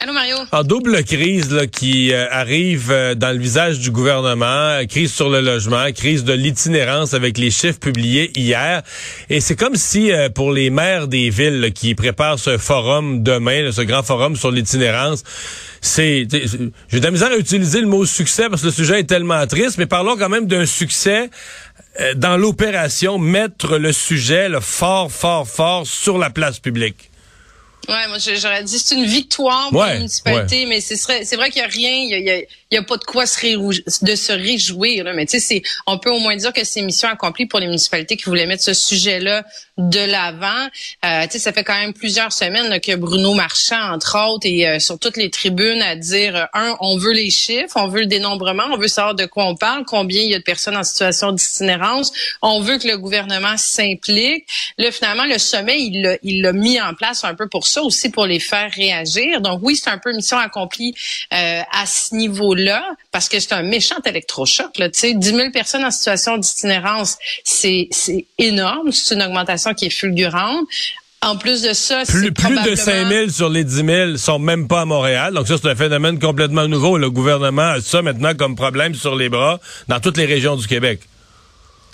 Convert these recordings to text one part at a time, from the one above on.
Allô. En double crise là, qui euh, arrive euh, dans le visage du gouvernement, euh, crise sur le logement, crise de l'itinérance avec les chiffres publiés hier. Et c'est comme si pour les maires des villes qui préparent ce forum demain, ce grand forum sur l'itinérance, c'est j'ai de la misère à utiliser le mot succès parce que le sujet est tellement triste, mais parlons quand même d'un succès dans l'opération, mettre le sujet le fort, fort, fort sur la place publique. Ouais, moi j'aurais dit c'est une victoire pour la municipalité, mais c'est c'est vrai qu'il y a rien, il y a, il y a pas de quoi se de se réjouir. Là. Mais tu sais, c'est on peut au moins dire que c'est mission accomplie pour les municipalités qui voulaient mettre ce sujet-là de l'avant. Euh, tu sais, ça fait quand même plusieurs semaines que Bruno Marchand, entre autres, et euh, sur toutes les tribunes à dire euh, un, on veut les chiffres, on veut le dénombrement, on veut savoir de quoi on parle, combien il y a de personnes en situation d'itinérance, on veut que le gouvernement s'implique. Là, finalement, le sommet, il l'a il l'a mis en place un peu pour ça aussi pour les faire réagir. Donc oui, c'est un peu mission accomplie euh, à ce niveau-là parce que c'est un méchant électrochoc. Là, tu sais, 10 000 personnes en situation d'itinérance, c'est c'est énorme. C'est une augmentation qui est fulgurante. En plus de ça, plus, plus de 5 000 sur les 10 000 sont même pas à Montréal. Donc ça, c'est un phénomène complètement nouveau. Le gouvernement a ça maintenant comme problème sur les bras dans toutes les régions du Québec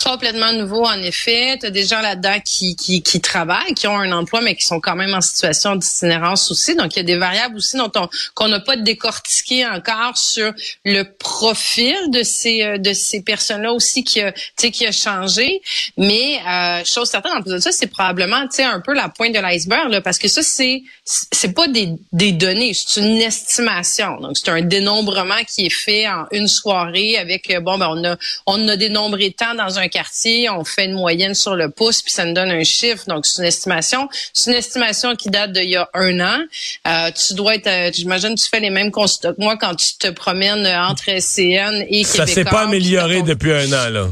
complètement nouveau, en effet. Tu as des gens là-dedans qui, qui, qui, travaillent, qui ont un emploi, mais qui sont quand même en situation d'itinérance aussi. Donc, il y a des variables aussi dont on qu'on n'a pas décortiqué encore sur le profil de ces euh, de ces personnes-là aussi qui a, qui a changé. Mais euh, chose certaine, en plus de ça, c'est probablement un peu la pointe de l'iceberg, parce que ça, c'est c'est pas des, des données, c'est une estimation. Donc, c'est un dénombrement qui est fait en une soirée avec, euh, bon, ben, on a, on a dénombré tant dans un quartier, on fait une moyenne sur le pouce, puis ça nous donne un chiffre. Donc, c'est une estimation. C'est une estimation qui date d'il y a un an. Euh, tu dois être, euh, j'imagine, tu fais les mêmes constats que moi quand tu te promènes entre SCN et Ça s'est pas amélioré depuis un an, là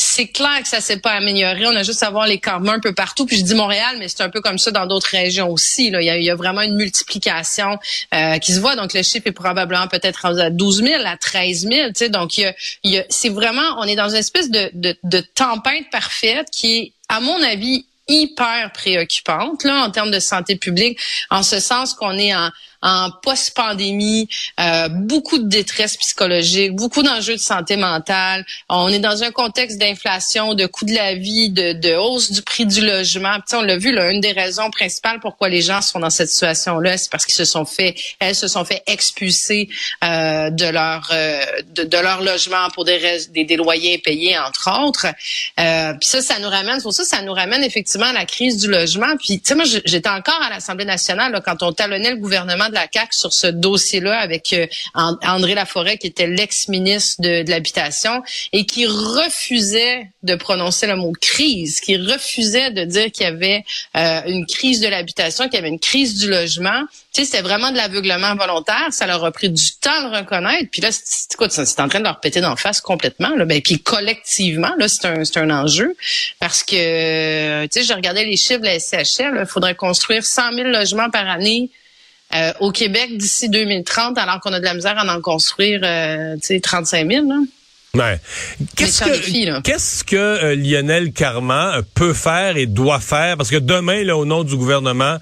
c'est clair que ça s'est pas amélioré. On a juste à voir les campements un peu partout. Puis je dis Montréal, mais c'est un peu comme ça dans d'autres régions aussi. Là. Il, y a, vraiment une multiplication euh, qui se voit. Donc le chiffre est probablement peut-être à 12 000, à 13 000. Tu donc il y a, c'est vraiment, on est dans une espèce de, de, de tempête parfaite qui est, à mon avis, hyper préoccupante là en termes de santé publique, en ce sens qu'on est en en post-pandémie, euh, beaucoup de détresse psychologique, beaucoup d'enjeux de santé mentale. On est dans un contexte d'inflation, de coût de la vie, de, de hausse du prix du logement. Puis, on l'a vu, là, une des raisons principales pourquoi les gens sont dans cette situation-là, c'est parce qu'ils se sont fait, elles se sont fait expulser euh, de leur euh, de, leur logement pour des, des, loyers payés, entre autres. Euh, puis ça, ça nous ramène, pour ça, ça nous ramène effectivement à la crise du logement. Puis, tu sais, moi, j'étais encore à l'Assemblée nationale là, quand on talonnait le gouvernement de la CAQ sur ce dossier-là avec euh, André Laforêt, qui était l'ex-ministre de, l'Habitation, et qui refusait de prononcer le mot crise, qui refusait de dire qu'il y avait euh, une crise de l'habitation, qu'il y avait une crise du logement. Tu sais, c'était vraiment de l'aveuglement volontaire. Ça leur a pris du temps de le reconnaître. Puis là, c'est en train de leur péter d'en face complètement. Là. Ben, puis collectivement, là, c'est un, un enjeu. Parce que, tu sais, je regardais les chiffres de la SCHL. Il faudrait construire 100 000 logements par année euh, au Québec d'ici 2030, alors qu'on a de la misère à en construire, euh, tu sais, 35 000. Là. Ouais. Qu'est-ce que, qu'est-ce que euh, Lionel Carman peut faire et doit faire? Parce que demain, là, au nom du gouvernement,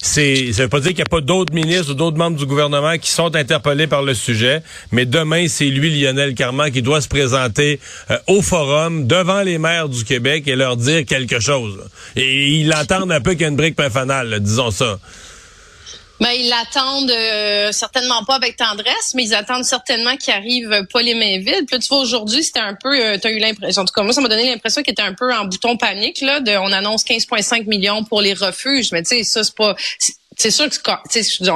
c'est, ça veut pas dire qu'il n'y a pas d'autres ministres ou d'autres membres du gouvernement qui sont interpellés par le sujet, mais demain, c'est lui, Lionel Carman, qui doit se présenter au forum devant les maires du Québec et leur dire quelque chose. Et ils l'entendent un peu qu'il y a une brique fanale, disons ça. Ben, ils l'attendent euh, certainement pas avec tendresse, mais ils attendent certainement qu'il arrive pas les mains vides. Puis tu vois, aujourd'hui, c'était un peu, euh, tu as eu l'impression, en tout cas, moi, ça m'a donné l'impression qu'il était un peu en bouton panique, là, de, on annonce 15,5 millions pour les refuges, mais tu sais, ça, c'est pas, c'est sûr que on,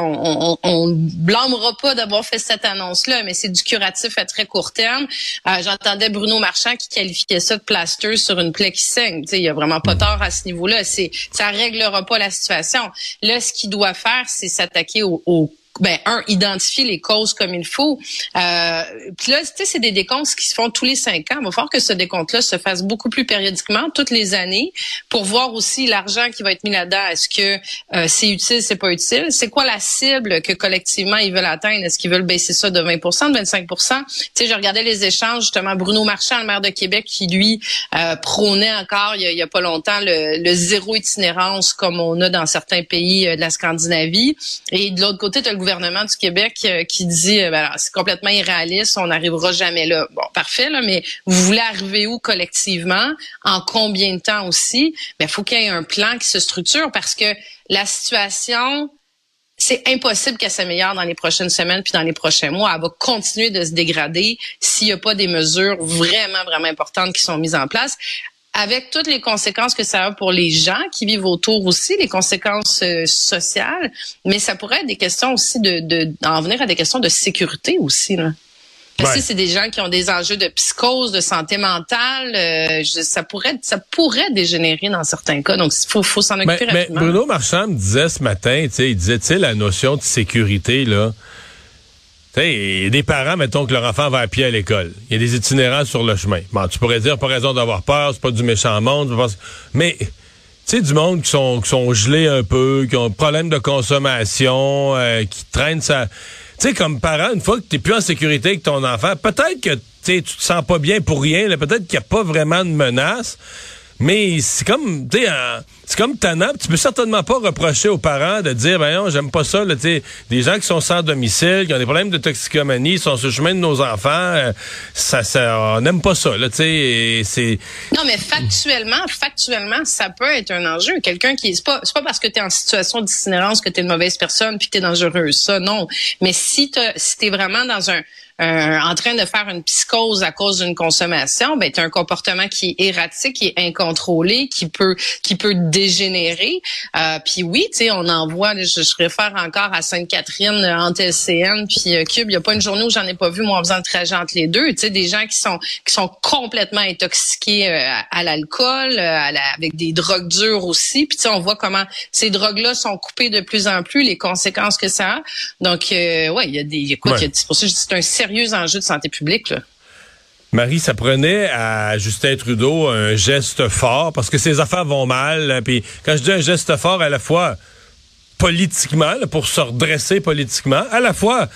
on, on blâmera pas d'avoir fait cette annonce-là, mais c'est du curatif à très court terme. Euh, j'entendais Bruno Marchand qui qualifiait ça de plaster sur une plaie qui saigne. Il y a vraiment pas tort à ce niveau-là. C'est ça réglera pas la situation. Là, ce qu'il doit faire, c'est s'attaquer au, au ben un identifier les causes comme il faut. Euh, puis là, tu sais, c'est des décomptes qui se font tous les cinq ans. Il va falloir que ce décompte-là se fasse beaucoup plus périodiquement, toutes les années, pour voir aussi l'argent qui va être mis là-dedans. Est-ce que euh, c'est utile, c'est pas utile? C'est quoi la cible que collectivement ils veulent atteindre? Est-ce qu'ils veulent baisser ça de 20% de 25% Tu sais, je regardais les échanges justement. Bruno Marchand, le maire de Québec, qui lui euh, prônait encore il y, a, pas longtemps le, le, zéro itinérance comme on a dans certains pays euh, de la Scandinavie. Et de l'autre côté, tu le gouvernement du Québec euh, qui dit euh, ben c'est complètement irréaliste, on n'arrivera jamais là. Bon, parfait, là, mais vous voulez arriver où collectivement, en combien de temps aussi? Ben, il faut qu'il y ait un plan qui se structure parce que la situation c'est impossible qu'elle s'améliore dans les prochaines semaines puis dans les prochains mois. Elle va continuer de se dégrader s'il n'y a pas des mesures vraiment, vraiment importantes qui sont mises en place avec toutes les conséquences que ça a pour les gens qui vivent autour aussi, les conséquences euh, sociales, mais ça pourrait être des questions aussi de, de en venir à des questions de sécurité aussi. Là. Parce que c'est des gens qui ont des enjeux de psychose, de santé mentale. Euh, ça pourrait, ça pourrait dégénérer dans certains cas. Donc, il faut, faut s'en occuper mais, Mais Bruno Marchand me disait ce matin, il disait, tu sais, la notion de sécurité là il y des parents, mettons que leur enfant va à pied à l'école. Il y a des itinérants sur le chemin. Bon, tu pourrais dire, pas raison d'avoir peur, c'est pas du méchant monde. Mais, tu sais, du monde qui sont, qui sont gelés un peu, qui ont problème de consommation, euh, qui traînent ça. Tu sais, comme parent, une fois que tu n'es plus en sécurité avec ton enfant, peut-être que tu te sens pas bien pour rien, peut-être qu'il n'y a pas vraiment de menace. Mais c'est comme, tu sais, c'est comme tannant. Tu peux certainement pas reprocher aux parents de dire, ben non, j'aime pas ça. Là, des gens qui sont sans domicile, qui ont des problèmes de toxicomanie, sont sur le chemin de nos enfants, euh, ça, ça, on n'aime pas ça. Là, c'est. Non, mais factuellement, factuellement, ça peut être un enjeu. Quelqu'un qui c'est pas, c'est pas parce que tu es en situation d'itinérance que tu es une mauvaise personne puis que tu es dangereuse. Ça, non. Mais si tu si es vraiment dans un euh, en train de faire une psychose à cause d'une consommation, ben tu as un comportement qui est erratique, qui est incontrôlé, qui peut qui peut dégénérer. Euh, puis oui, tu sais, on en voit, je, je, réfère encore à Sainte-Catherine euh, entre LCN puis euh, Cube. Il y a pas une journée où j'en ai pas vu moi en faisant le trajet entre les deux. Tu sais, des gens qui sont qui sont complètement intoxiqués à, l'alcool, avec des drogues dures aussi. Puis tu sais, on voit comment ces drogues-là sont coupées de plus en plus, les conséquences que ça a. Donc ouais, il y a des, écoute, c'est pour ça que c'est un Marie, ça prenait à Justin Trudeau un geste fort parce que ses affaires vont mal. Puis quand je dis un geste fort, à la fois politiquement, pour se redresser politiquement, à la fois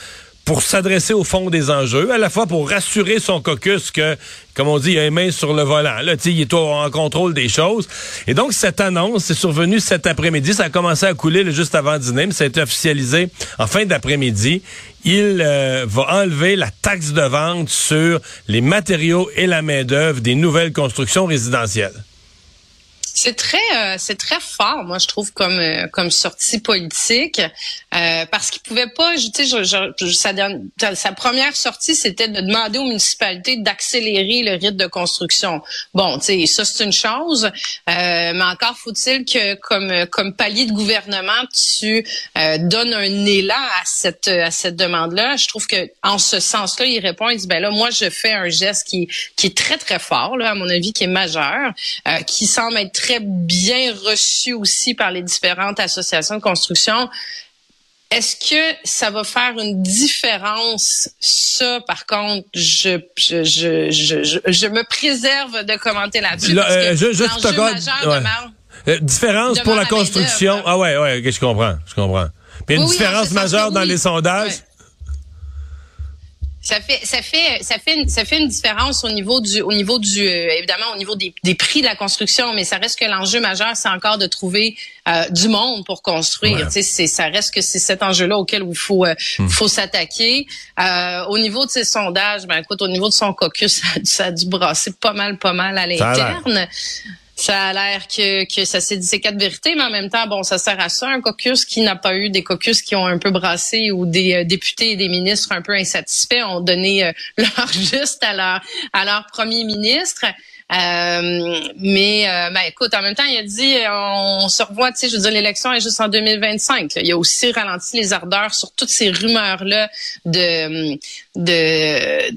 pour s'adresser au fond des enjeux, à la fois pour rassurer son caucus que, comme on dit, il a une main sur le volant. Là, il est en contrôle des choses. Et donc, cette annonce est survenue cet après-midi. Ça a commencé à couler juste avant dîner, mais ça a été officialisé en fin d'après-midi. Il euh, va enlever la taxe de vente sur les matériaux et la main-d'œuvre des nouvelles constructions résidentielles. C'est très, euh, c'est très fort, moi je trouve comme euh, comme sortie politique, euh, parce qu'il pouvait pas, tu sais, sa, sa, première sortie c'était de demander aux municipalités d'accélérer le rythme de construction. Bon, tu sais, ça c'est une chose, mais encore faut-il que comme comme palier de gouvernement, tu donnes un élan à cette à cette demande-là. Je trouve que en ce sens-là, il répond, il dit ben là, moi je fais un geste qui qui est très très fort, là, à mon avis, qui est majeur, qui semble être très bien reçu aussi par les différentes associations de construction. Est-ce que ça va faire une différence? Ça, par contre, je, je, je, je, je me préserve de commenter là-dessus. Là, euh, je, je te ouais. euh, différence pour la construction. Ah ouais, ouais, je comprends, je comprends. Puis une différence majeure dans les sondages. Ça fait, ça fait, ça fait, une, ça fait une différence au niveau du, au niveau du, euh, évidemment au niveau des, des, prix de la construction, mais ça reste que l'enjeu majeur, c'est encore de trouver euh, du monde pour construire. Tu sais, ça reste que c'est cet enjeu-là auquel il faut, euh, hmm. faut s'attaquer. au niveau de ses sondages, ben écoute, au niveau de son caucus, ça, ça a dû brasser pas mal, pas mal à l'interne. Ça a l'air que, que ça s'est dit ces quatre vérités, mais en même temps, bon, ça sert à ça, un caucus qui n'a pas eu des caucus qui ont un peu brassé ou des euh, députés et des ministres un peu insatisfaits ont donné euh, leur juste à leur, à leur premier ministre. Euh, mais ben, écoute, en même temps, il a dit on, se revoit, tu sais, je veux dire, l'élection est juste en 2025. Il a aussi ralenti les ardeurs sur toutes ces rumeurs là de de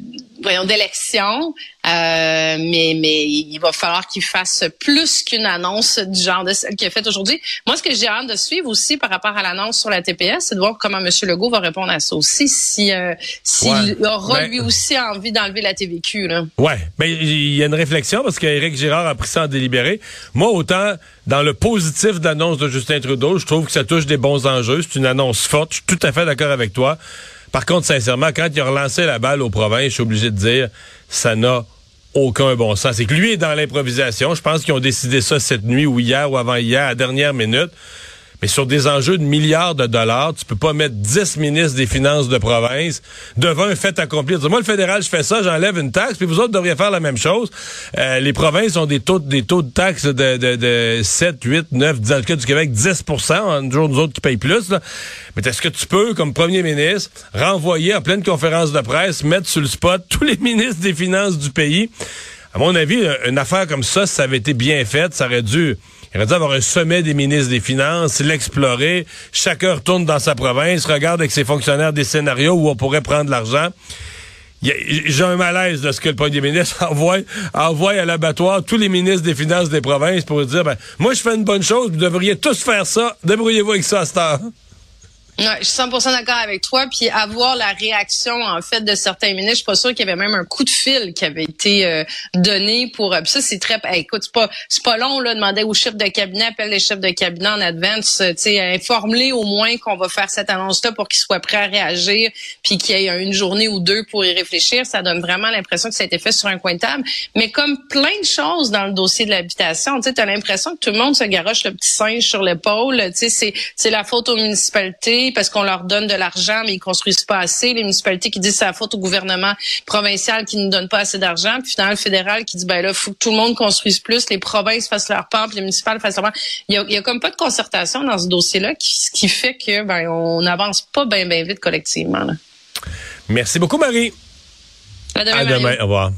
voyons, d'élection. Euh, mais, mais il va falloir qu'il fasse plus qu'une annonce du genre de celle qu'il a faite aujourd'hui. Moi, ce que j'ai hâte de suivre aussi par rapport à l'annonce sur la TPS, c'est de voir comment M. Legault va répondre à ça aussi, si euh, s'il aura ben, lui aussi envie d'enlever la TVQ. Là. Ouais, mais ben, il y a une réflexion parce qu'Éric Girard a pris ça en délibéré. Moi, autant dans le positif d'annonce de Justin Trudeau, je trouve que ça touche des bons enjeux. C'est une annonce forte. Je suis tout à fait d'accord avec toi. Par contre, sincèrement, quand il a relancé la balle aux provinces, je suis obligé de dire, ça n'a aucun bon sens. C'est que lui est dans l'improvisation. Je pense qu'ils ont décidé ça cette nuit ou hier ou avant-hier, à dernière minute. Mais sur des enjeux de milliards de dollars, tu peux pas mettre 10 ministres des Finances de province devant un fait accompli. Moi, le fédéral, je fais ça, j'enlève une taxe, puis vous autres devriez faire la même chose. Euh, les provinces ont des taux, des taux de taxes de, de, de 7, 8, 9, dans le cas du Québec, 10 en jour nous autres qui payent plus. Mais est-ce que tu peux, comme premier ministre, renvoyer en pleine conférence de presse, mettre sur le spot tous les ministres des Finances du pays? À mon avis, une affaire comme ça, ça avait été bien faite, ça aurait dû il aurait dû avoir un sommet des ministres des Finances, l'explorer. Chacun retourne dans sa province, regarde avec ses fonctionnaires des scénarios où on pourrait prendre l'argent. J'ai un malaise de ce que le premier ministre envoie, envoie à l'abattoir tous les ministres des Finances des provinces pour dire, ben, moi, je fais une bonne chose, vous devriez tous faire ça. Débrouillez-vous avec ça à cette. Ouais, je suis 100% d'accord avec toi. Puis avoir la réaction en fait de certains ministres, je suis pas sûre qu'il y avait même un coup de fil qui avait été euh, donné pour. Euh, ça c'est très. écoute, c'est pas c'est pas long là. Demander au chef de cabinet, appelle les chefs de cabinet en advance, euh, tu sais, informer au moins qu'on va faire cette annonce-là pour qu'ils soient prêts à réagir, puis qu'il y ait une journée ou deux pour y réfléchir. Ça donne vraiment l'impression que ça a été fait sur un coin de table. Mais comme plein de choses dans le dossier de l'habitation, tu sais, as l'impression que tout le monde se garoche le petit singe sur l'épaule. Tu sais, c'est c'est la faute aux municipalités parce qu'on leur donne de l'argent, mais ils construisent pas assez. Les municipalités qui disent c'est la faute au gouvernement provincial qui ne donne pas assez d'argent. Puis finalement, le fédéral qui dit, ben là, faut que tout le monde construise plus, les provinces fassent leur part, puis les municipales fassent leur part. Il y a, il y a comme pas de concertation dans ce dossier-là, qui, qui fait que ben on n'avance pas bien bien vite collectivement. Merci beaucoup, Marie. À demain. À demain. Au revoir.